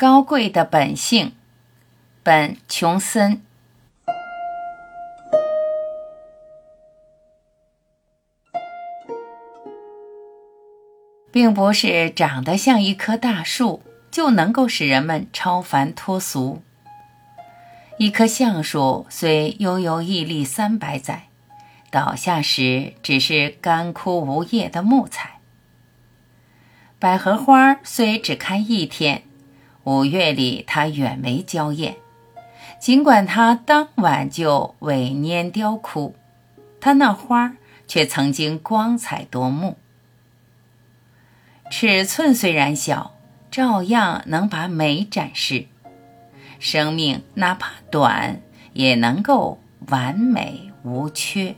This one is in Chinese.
高贵的本性，本·琼森。并不是长得像一棵大树就能够使人们超凡脱俗。一棵橡树虽悠悠屹立三百载，倒下时只是干枯无叶的木材。百合花虽只开一天，五月里它远为娇艳，尽管它当晚就萎蔫凋枯，它那花却曾经光彩夺目。尺寸虽然小，照样能把美展示。生命哪怕短，也能够完美无缺。